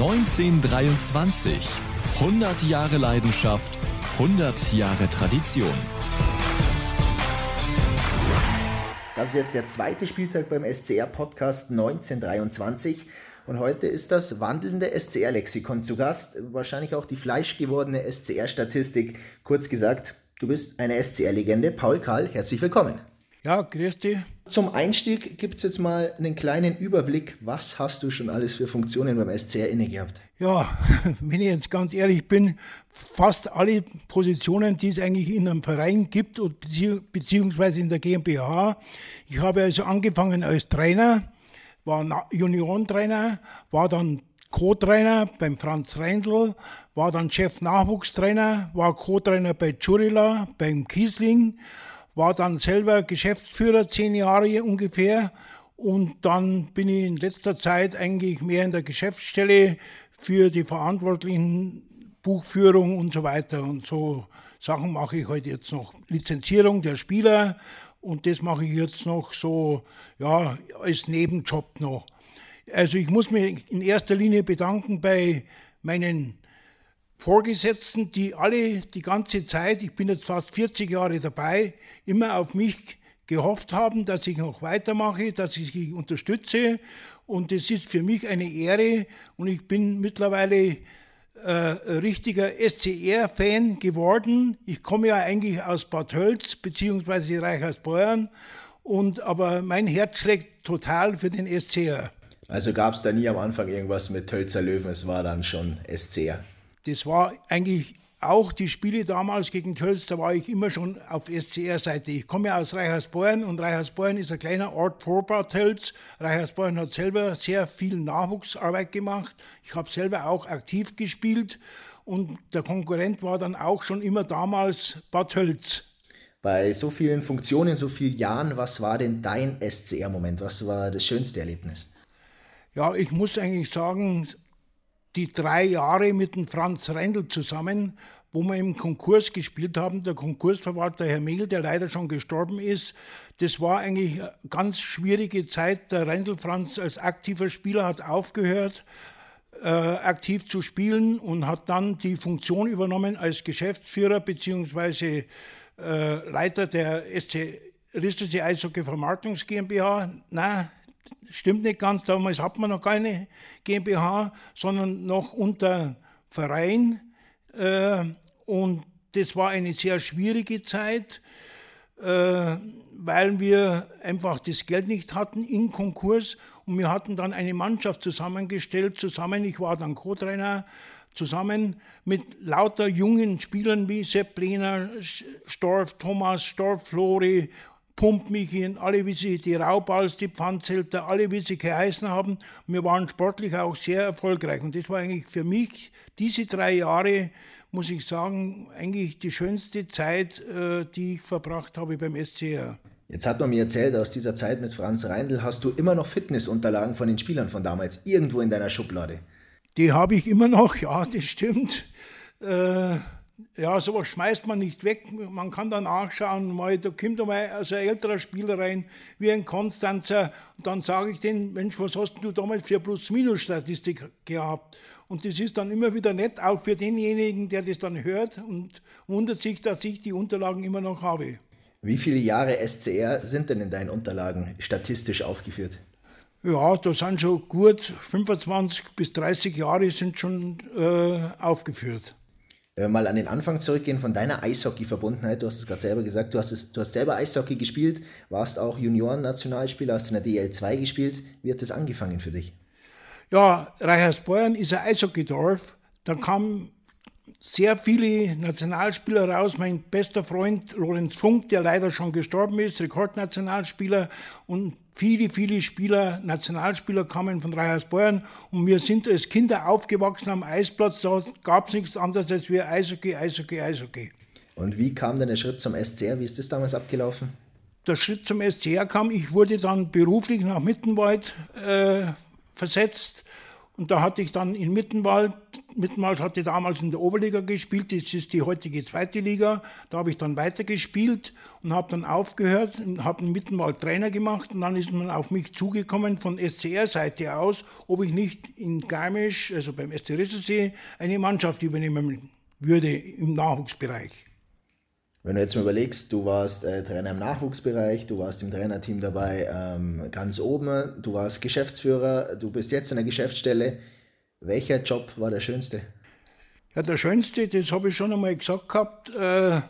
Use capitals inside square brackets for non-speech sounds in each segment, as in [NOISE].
1923. 100 Jahre Leidenschaft, 100 Jahre Tradition. Das ist jetzt der zweite Spieltag beim SCR-Podcast 1923. Und heute ist das wandelnde SCR-Lexikon zu Gast. Wahrscheinlich auch die fleischgewordene SCR-Statistik. Kurz gesagt, du bist eine SCR-Legende. Paul Karl, herzlich willkommen. Ja, grüß dich. Zum Einstieg gibt es jetzt mal einen kleinen Überblick. Was hast du schon alles für Funktionen beim SCR inne gehabt? Ja, [LAUGHS] wenn ich jetzt ganz ehrlich bin, fast alle Positionen, die es eigentlich in einem Verein gibt, beziehungsweise in der GmbH. Ich habe also angefangen als Trainer, war Juniorentrainer, war dann Co-Trainer beim Franz Reindl, war dann Chef-Nachwuchstrainer, war Co-Trainer bei Churila, beim Kiesling war dann selber Geschäftsführer zehn Jahre ungefähr und dann bin ich in letzter Zeit eigentlich mehr in der Geschäftsstelle für die verantwortlichen Buchführung und so weiter und so Sachen mache ich heute jetzt noch. Lizenzierung der Spieler und das mache ich jetzt noch so, ja, als Nebenjob noch. Also ich muss mich in erster Linie bedanken bei meinen Vorgesetzten, die alle die ganze Zeit, ich bin jetzt fast 40 Jahre dabei, immer auf mich gehofft haben, dass ich noch weitermache, dass ich sie unterstütze. Und es ist für mich eine Ehre und ich bin mittlerweile äh, richtiger SCR-Fan geworden. Ich komme ja eigentlich aus Bad Hölz bzw. Reichersbeuern, und, aber mein Herz schlägt total für den SCR. Also gab es da nie am Anfang irgendwas mit Hölzer Löwen, es war dann schon SCR das war eigentlich auch die Spiele damals gegen Tölz, da war ich immer schon auf SCR-Seite. Ich komme aus Reichersborn und Reichersborn ist ein kleiner Ort vor Bad Tölz. Reichersborn hat selber sehr viel Nachwuchsarbeit gemacht. Ich habe selber auch aktiv gespielt und der Konkurrent war dann auch schon immer damals Bad Tölz. Bei so vielen Funktionen, so vielen Jahren, was war denn dein SCR-Moment? Was war das schönste Erlebnis? Ja, ich muss eigentlich sagen, die drei Jahre mit dem Franz Rendel zusammen, wo wir im Konkurs gespielt haben. Der Konkursverwalter Herr Mehl, der leider schon gestorben ist, das war eigentlich eine ganz schwierige Zeit. Der Rendel Franz als aktiver Spieler hat aufgehört, äh, aktiv zu spielen und hat dann die Funktion übernommen als Geschäftsführer bzw. Äh, Leiter der SC Ristische Eishockey Vermarktungs GmbH. Nein, stimmt nicht ganz, damals hat man noch keine GmbH, sondern noch unter Verein. Äh, und das war eine sehr schwierige Zeit, äh, weil wir einfach das Geld nicht hatten im Konkurs. Und wir hatten dann eine Mannschaft zusammengestellt, zusammen, ich war dann Co-Trainer, zusammen mit lauter jungen Spielern wie Sepp Lehner, Storff Thomas, Storff Flori Pump Michi alle, wie sie die Raubals, die Pfandzelter, alle, wie sie geheißen haben. Wir waren sportlich auch sehr erfolgreich. Und das war eigentlich für mich, diese drei Jahre, muss ich sagen, eigentlich die schönste Zeit, äh, die ich verbracht habe beim SCR. Jetzt hat man mir erzählt, aus dieser Zeit mit Franz Reindl hast du immer noch Fitnessunterlagen von den Spielern von damals irgendwo in deiner Schublade. Die habe ich immer noch, ja, das stimmt. Äh, ja, sowas schmeißt man nicht weg. Man kann dann nachschauen, mal, da kommt einmal also ein älterer Spieler rein, wie ein Konstanzer, und dann sage ich den, Mensch, was hast du damals für Plus-Minus-Statistik gehabt? Und das ist dann immer wieder nett, auch für denjenigen, der das dann hört und wundert sich, dass ich die Unterlagen immer noch habe. Wie viele Jahre SCR sind denn in deinen Unterlagen statistisch aufgeführt? Ja, da sind schon gut 25 bis 30 Jahre sind schon äh, aufgeführt. Wir mal an den Anfang zurückgehen von deiner Eishockey-Verbundenheit, du hast es gerade selber gesagt, du hast, es, du hast selber Eishockey gespielt, warst auch Junioren-Nationalspieler, hast in der DL2 gespielt. Wie hat das angefangen für dich? Ja, Reichersbeuern ist ein Eishockeydorf. Da kamen sehr viele Nationalspieler raus. Mein bester Freund Lorenz Funk, der leider schon gestorben ist, Rekordnationalspieler und viele, viele Spieler, Nationalspieler kamen von Reichersbeuern und wir sind als Kinder aufgewachsen am Eisplatz. Da gab es nichts anderes als wir Eishockey, Eishockey, Eishockey. Und wie kam denn der Schritt zum SCR? Wie ist das damals abgelaufen? Der Schritt zum SCR kam, ich wurde dann beruflich nach Mittenwald äh, versetzt und da hatte ich dann in Mittenwald Mittenwald hatte damals in der Oberliga gespielt, das ist die heutige zweite Liga. Da habe ich dann weitergespielt und habe dann aufgehört und habe einen Mittenwald Trainer gemacht und dann ist man auf mich zugekommen von SCR-Seite aus, ob ich nicht in Garmisch, also beim SC Risselsee, eine Mannschaft übernehmen würde im Nachwuchsbereich. Wenn du jetzt mal überlegst, du warst äh, Trainer im Nachwuchsbereich, du warst im Trainerteam dabei ähm, ganz oben, du warst Geschäftsführer, du bist jetzt in der Geschäftsstelle. Welcher Job war der schönste? Ja, der schönste, das habe ich schon einmal gesagt gehabt, äh,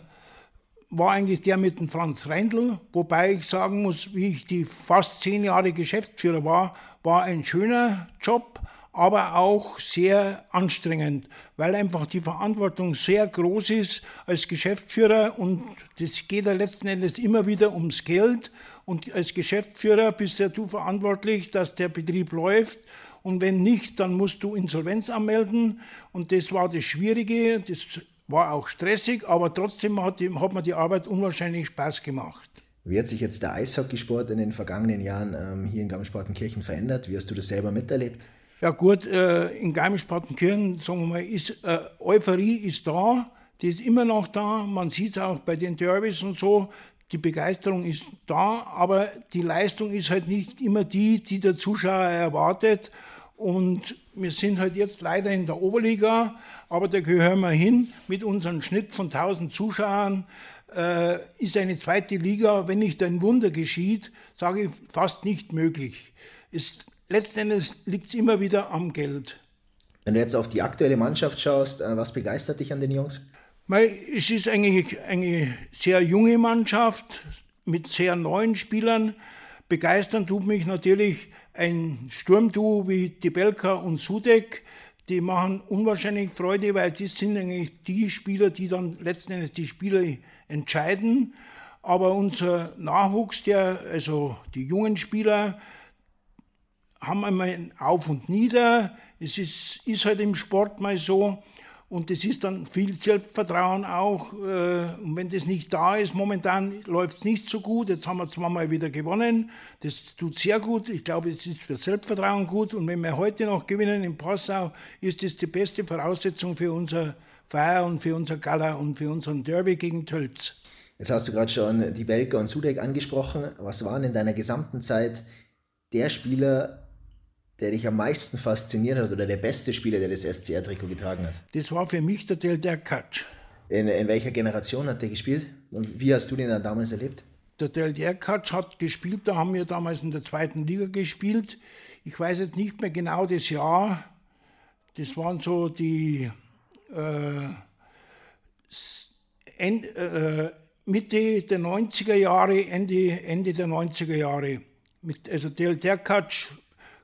war eigentlich der mit dem Franz Reindl. Wobei ich sagen muss, wie ich die fast zehn Jahre Geschäftsführer war, war ein schöner Job, aber auch sehr anstrengend, weil einfach die Verantwortung sehr groß ist als Geschäftsführer und das geht ja letzten Endes immer wieder ums Geld. Und als Geschäftsführer bist ja du verantwortlich, dass der Betrieb läuft und wenn nicht, dann musst du Insolvenz anmelden. Und das war das Schwierige, das war auch stressig, aber trotzdem hat, hat mir die Arbeit unwahrscheinlich Spaß gemacht. Wie hat sich jetzt der Eishockeysport in den vergangenen Jahren ähm, hier in Garmisch-Partenkirchen verändert? Wie hast du das selber miterlebt? Ja gut, äh, in Garmisch-Partenkirchen, sagen wir mal, ist, äh, Euphorie ist da, die ist immer noch da. Man sieht es auch bei den Derbys und so, die Begeisterung ist da, aber die Leistung ist halt nicht immer die, die der Zuschauer erwartet. Und wir sind halt jetzt leider in der Oberliga, aber da gehören wir hin. Mit unserem Schnitt von 1000 Zuschauern äh, ist eine zweite Liga, wenn nicht ein Wunder geschieht, sage ich, fast nicht möglich. Es, letztendlich liegt es immer wieder am Geld. Wenn du jetzt auf die aktuelle Mannschaft schaust, äh, was begeistert dich an den Jungs? Es ist eigentlich eine sehr junge Mannschaft mit sehr neuen Spielern. Begeistern tut mich natürlich ein Sturmduo wie Debelka und Sudek. Die machen unwahrscheinlich Freude, weil das sind eigentlich die Spieler, die dann letzten Endes die Spieler entscheiden. Aber unser Nachwuchs, der, also die jungen Spieler, haben einmal ein Auf und Nieder. Es ist, ist halt im Sport mal so. Und das ist dann viel Selbstvertrauen auch. Äh, und wenn das nicht da ist, momentan läuft es nicht so gut. Jetzt haben wir zweimal wieder gewonnen. Das tut sehr gut. Ich glaube, es ist für Selbstvertrauen gut. Und wenn wir heute noch gewinnen in Passau, ist das die beste Voraussetzung für unser Feier und für unser Gala und für unseren Derby gegen Tölz. Jetzt hast du gerade schon die Belka und Sudek angesprochen. Was waren in deiner gesamten Zeit der Spieler, der dich am meisten fasziniert hat oder der beste Spieler, der das SCR-Trikot getragen hat? Das war für mich der Del Derkatsch. In, in welcher Generation hat der gespielt und wie hast du den dann damals erlebt? Der Del Derkatsch hat gespielt, da haben wir damals in der zweiten Liga gespielt. Ich weiß jetzt nicht mehr genau das Jahr. Das waren so die äh, End, äh, Mitte der 90er Jahre, Ende, Ende der 90er Jahre. Mit, also Del Derkatsch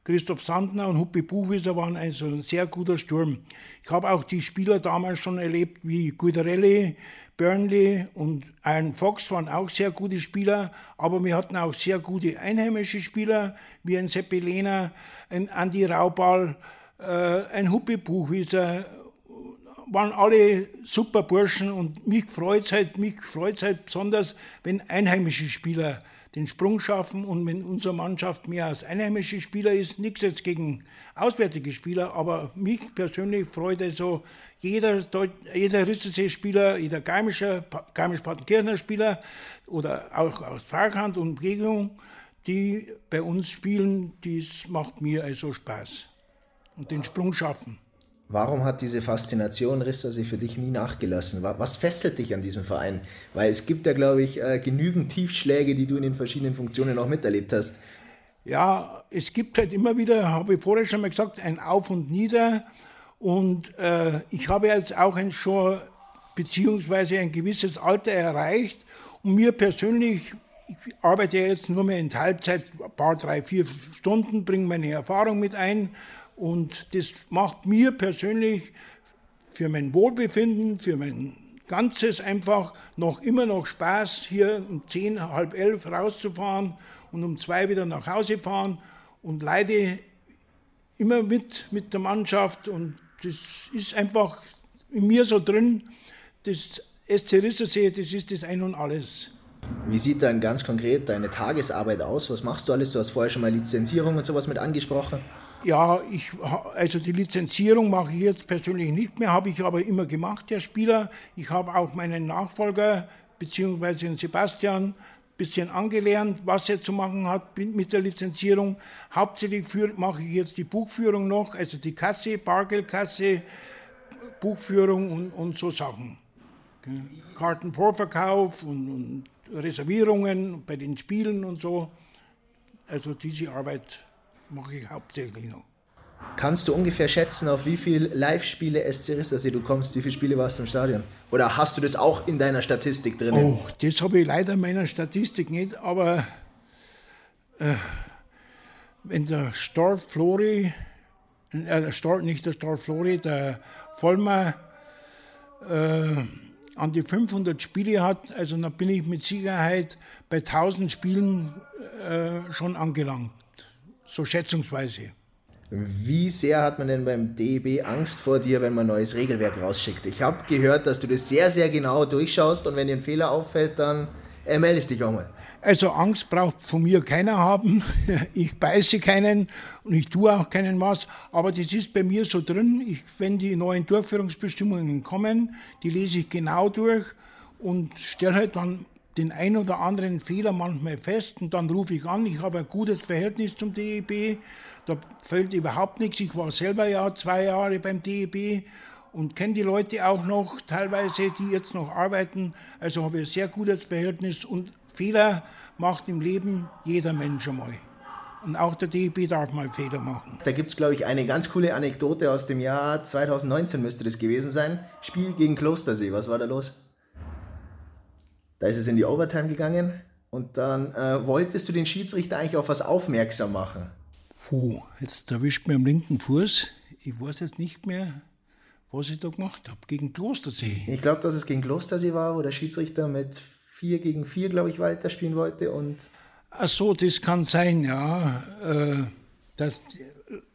Christoph Sandner und Huppi Buchwieser waren also ein sehr guter Sturm. Ich habe auch die Spieler damals schon erlebt, wie Guidarelli, Burnley und Iron Fox waren auch sehr gute Spieler, aber wir hatten auch sehr gute einheimische Spieler, wie ein Seppi Lehner, ein Andi Raubal, äh, ein Huppi Buchwieser, waren alle super Burschen und mich freut es halt, halt besonders, wenn einheimische Spieler den Sprung schaffen und wenn unsere Mannschaft mehr als einheimische Spieler ist, nichts jetzt gegen auswärtige Spieler, aber mich persönlich freut es so, jeder, jeder Risselsee-Spieler, jeder Garmisch-Partenkirchener Spieler oder auch aus Fahrkant und Umgebung, die bei uns spielen, das macht mir also Spaß und den Sprung schaffen. Warum hat diese Faszination Rissersee für dich nie nachgelassen? Was fesselt dich an diesem Verein? Weil es gibt ja, glaube ich, äh, genügend Tiefschläge, die du in den verschiedenen Funktionen auch miterlebt hast. Ja, es gibt halt immer wieder, habe ich vorher schon mal gesagt, ein Auf und Nieder. Und äh, ich habe jetzt auch ein schon beziehungsweise ein gewisses Alter erreicht. Und mir persönlich, ich arbeite jetzt nur mehr in Teilzeit, ein paar, drei, vier Stunden, bringe meine Erfahrung mit ein und das macht mir persönlich für mein Wohlbefinden, für mein Ganzes einfach noch immer noch Spaß, hier um zehn, halb elf rauszufahren und um zwei wieder nach Hause fahren und leide immer mit mit der Mannschaft und das ist einfach in mir so drin. Das SC Rissersee, das ist das Ein und Alles. Wie sieht dann ganz konkret deine Tagesarbeit aus? Was machst du alles? Du hast vorher schon mal Lizenzierung und sowas mit angesprochen. Ja, ich, also die Lizenzierung mache ich jetzt persönlich nicht mehr, habe ich aber immer gemacht, der Spieler. Ich habe auch meinen Nachfolger, beziehungsweise den Sebastian, ein bisschen angelernt, was er zu machen hat mit der Lizenzierung. Hauptsächlich für, mache ich jetzt die Buchführung noch, also die Kasse, Bargeldkasse, Buchführung und, und so Sachen. Kartenvorverkauf und, und Reservierungen bei den Spielen und so. Also diese Arbeit mache ich hauptsächlich noch. Kannst du ungefähr schätzen, auf wie viele Live-Spiele SC Rissersee du kommst? Wie viele Spiele warst du im Stadion? Oder hast du das auch in deiner Statistik drin? Oh, das habe ich leider in meiner Statistik nicht, aber äh, wenn der Storf Flori, äh, der Storf, nicht der Storf Flori, der Vollmer äh, an die 500 Spiele hat, also dann bin ich mit Sicherheit bei 1000 Spielen äh, schon angelangt, so schätzungsweise. Wie sehr hat man denn beim DEB Angst vor dir, wenn man ein neues Regelwerk rausschickt? Ich habe gehört, dass du das sehr, sehr genau durchschaust und wenn dir ein Fehler auffällt, dann äh, meldest dich auch mal. Also Angst braucht von mir keiner haben. [LAUGHS] Ich beiße keinen und ich tue auch keinen was. Aber das ist bei mir so drin. Ich, wenn die neuen Durchführungsbestimmungen kommen, die lese ich genau durch und stelle halt dann den ein oder anderen Fehler manchmal fest und dann rufe ich an. Ich habe ein gutes Verhältnis zum DEB. Da fällt überhaupt nichts. Ich war selber ja zwei Jahre beim DEB und kenne die Leute auch noch, teilweise, die jetzt noch arbeiten. Also habe ich ein sehr gutes Verhältnis und Fehler macht im Leben jeder Mensch einmal. Und auch der DEB darf mal Fehler machen. Da gibt es, glaube ich, eine ganz coole Anekdote aus dem Jahr 2019 müsste das gewesen sein. Spiel gegen Klostersee. Was war da los? Da ist es in die Overtime gegangen und dann äh, wolltest du den Schiedsrichter eigentlich auf was aufmerksam machen. Puh, jetzt erwischt mir am linken Fuß. Ich weiß jetzt nicht mehr, was ich da gemacht habe. Gegen Klostersee. Ich glaube, dass es gegen Klostersee war, wo der Schiedsrichter mit 4 gegen 4, glaube ich, weiterspielen wollte. Und Ach so, das kann sein, ja. Äh, das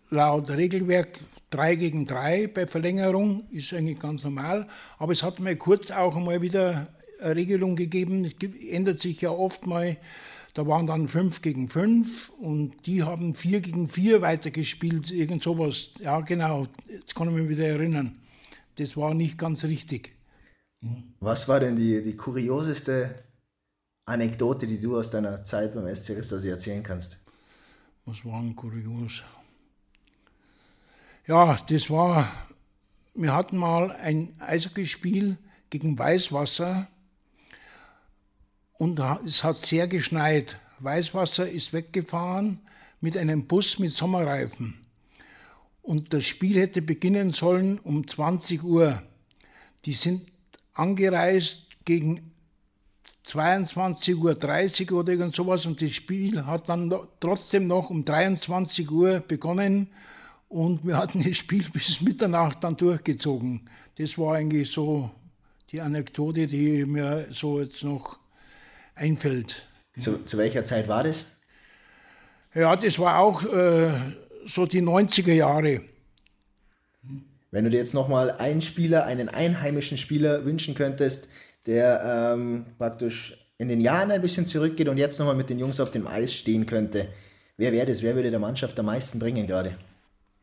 laut Regelwerk 3 gegen 3 bei Verlängerung ist eigentlich ganz normal. Aber es hat mal kurz auch einmal wieder Regelung gegeben. Es ändert sich ja oft mal. Da waren dann 5 gegen 5 und die haben 4 gegen 4 weitergespielt, irgend sowas. Ja, genau, jetzt kann ich mich wieder erinnern. Das war nicht ganz richtig. Was war denn die, die kurioseste Anekdote, die du aus deiner Zeit beim SC Rissersee erzählen kannst? Was war denn kurios? Ja, das war, wir hatten mal ein Eishockeyspiel gegen Weißwasser und es hat sehr geschneit. Weißwasser ist weggefahren mit einem Bus mit Sommerreifen. Und das Spiel hätte beginnen sollen um 20 Uhr. Die sind angereist gegen 22.30 Uhr oder irgend sowas und das Spiel hat dann trotzdem noch um 23 Uhr begonnen und wir hatten das Spiel [LAUGHS] bis Mitternacht dann durchgezogen. Das war eigentlich so die Anekdote, die mir so jetzt noch einfällt. Zu, zu welcher Zeit war das? Ja, das war auch äh, so die 90er Jahre. Wenn du dir jetzt nochmal einen Spieler, einen einheimischen Spieler wünschen könntest, der ähm, praktisch in den Jahren ein bisschen zurückgeht und jetzt nochmal mit den Jungs auf dem Eis stehen könnte, wer wäre das? Wer würde der Mannschaft am meisten bringen gerade?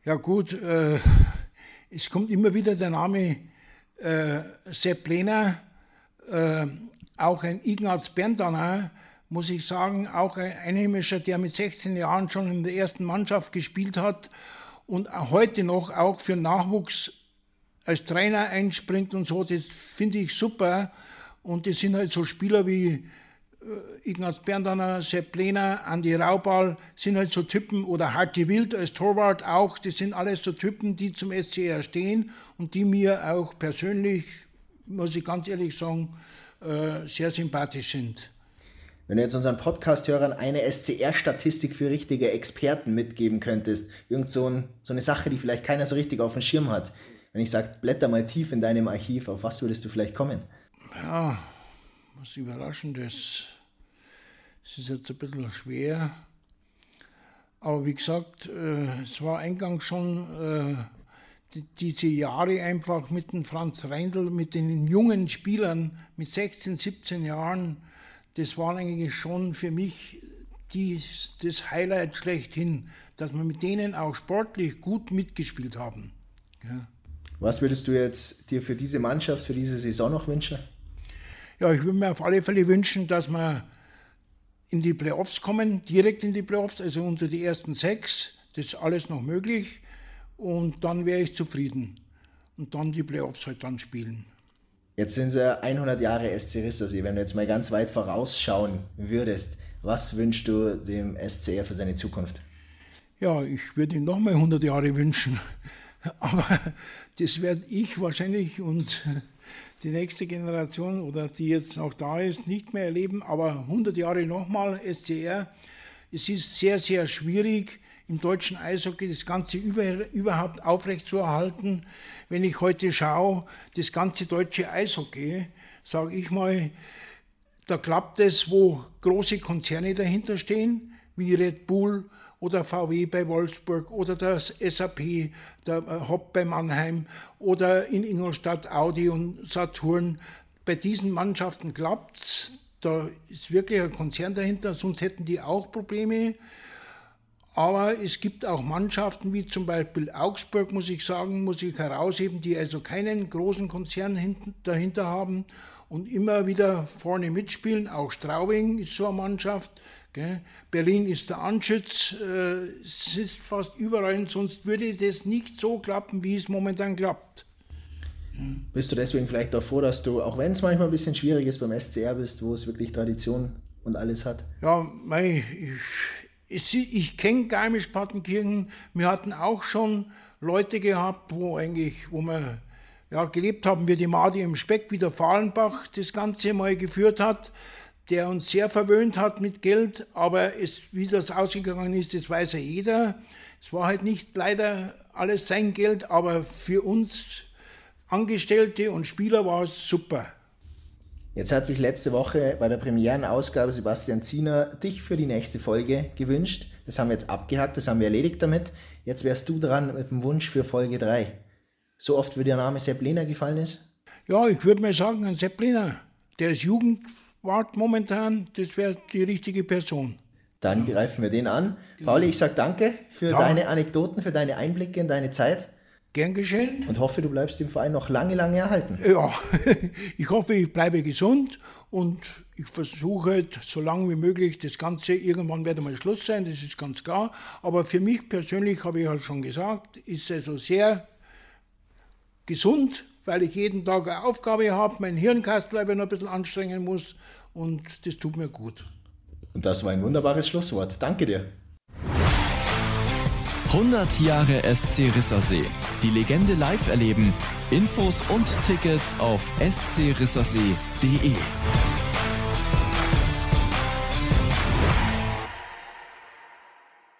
Ja gut, äh, es kommt immer wieder der Name äh, Sepp Lehner, äh, auch ein Ignaz Berndaner, muss ich sagen, auch ein Einheimischer, der mit 16 Jahren schon in der ersten Mannschaft gespielt hat und heute noch auch für Nachwuchs als Trainer einspringt und so, das finde ich super. Und das sind halt so Spieler wie äh, Ignaz Berndaner, Sepp Lehner, Andi Raubal, sind halt so Typen, oder Harti Wild als Torwart auch, das sind alles so Typen, die zum SCR stehen und die mir auch persönlich, muss ich ganz ehrlich sagen, äh, sehr sympathisch sind. Wenn du jetzt unseren Podcast-Hörern eine SCR-Statistik für richtige Experten mitgeben könntest, irgend so, ein, so, eine Sache, die vielleicht keiner so richtig auf dem Schirm hat. Wenn ich sage, blätter mal tief in deinem Archiv, auf was würdest du vielleicht kommen? Ja, was Überraschendes. Es ist jetzt ein bisschen schwer. Aber wie gesagt, äh, es war eingangs schon äh, diese Jahre einfach mit dem Franz Reindl, mit den jungen Spielern mit 16, 17 Jahren das waren eigentlich schon für mich die, das Highlight schlechthin, dass wir mit denen auch sportlich gut mitgespielt haben. Ja. Was würdest du jetzt dir für diese Mannschaft, für diese Saison noch wünschen? Ja, ich würde mir auf alle Fälle wünschen, dass wir in die Playoffs kommen, direkt in die Playoffs, also unter die ersten sechs. Das ist alles noch möglich. Und dann wäre ich zufrieden. Und dann die Playoffs halt dann spielen. Jetzt sind es 100 Jahre SC Rissersee. Wenn du jetzt mal ganz weit vorausschauen würdest, was wünschst du dem SCR für seine Zukunft? Ja, ich würde ihm nochmal 100 Jahre wünschen. [LAUGHS] Aber das werde ich wahrscheinlich und die nächste Generation oder die jetzt noch da ist, nicht mehr erleben. Aber 100 Jahre nochmal SCR. Es ist sehr, sehr schwierig im deutschen Eishockey das Ganze über, überhaupt aufrechtzuerhalten. Wenn ich heute schaue, das ganze deutsche Eishockey, sage ich mal, da klappt es, wo große Konzerne dahinter stehen, wie Red Bull oder VW bei Wolfsburg oder das SAP, der äh, Hopp bei Mannheim oder in Ingolstadt Audi und Saturn. Bei diesen Mannschaften klappt es. Da ist wirklich ein Konzern dahinter, sonst hätten die auch Probleme. Aber es gibt auch Mannschaften wie zum Beispiel Augsburg, muss ich sagen, muss ich herausheben, die also keinen großen Konzern dahinter haben und immer wieder vorne mitspielen. Auch Straubing ist so eine Mannschaft. Gell? Berlin ist der Anschütz. Äh, es ist fast überall, sonst würde das nicht so klappen, wie es momentan klappt. Bist du deswegen vielleicht auch froh, dass du, auch wenn es manchmal ein bisschen schwierig ist, beim SCR bist, wo es wirklich Tradition und alles hat? Ja, mei, ich ich, kenne Garmisch-Partenkirchen. Wir hatten auch schon Leute gehabt, wo eigentlich, wo wir ja, gelebt haben, wie die Madi im Speck, wie der Fahlenbach das Ganze mal geführt hat, der uns sehr verwöhnt hat mit Geld, aber es, wie das ausgegangen ist, das weiß ja jeder. Es war halt nicht leider alles sein Geld, aber für uns Angestellte und Spieler war es super. Jetzt hat sich letzte Woche bei der Premierenausgabe Sebastian Ziener dich für die nächste Folge gewünscht. Das haben wir jetzt abgehakt, das haben wir erledigt damit. Jetzt wärst du dran mit dem Wunsch für Folge 3. So oft wie der Name Sepp Lehner gefallen ist? Ja, ich würde mal sagen, ein Sepp Lehner. Der ist Jugendwart momentan, das wäre die richtige Person. Dann greifen wir den an. Genau. Pauli, ich sage danke für ja. deine Anekdoten, für deine Einblicke in deine Zeit. Gern geschehen. Und hoffe, du bleibst dem Verein noch lange, lange erhalten. Ja, [LAUGHS] ich hoffe, ich bleibe gesund und ich versuche so lange wie möglich das Ganze, irgendwann wird mal Schluss sein, das ist ganz klar. Aber für mich persönlich, habe ich halt schon gesagt, ist es also sehr gesund, weil ich jeden Tag eine Aufgabe habe, mein Hirnkastel noch ein bisschen anstrengen muss und das tut mir gut. Und das war ein wunderbares Schlusswort. Danke dir. 100 Jahre SC Rissersee. Die Legende live erleben. Infos und Tickets auf scrissersee.de.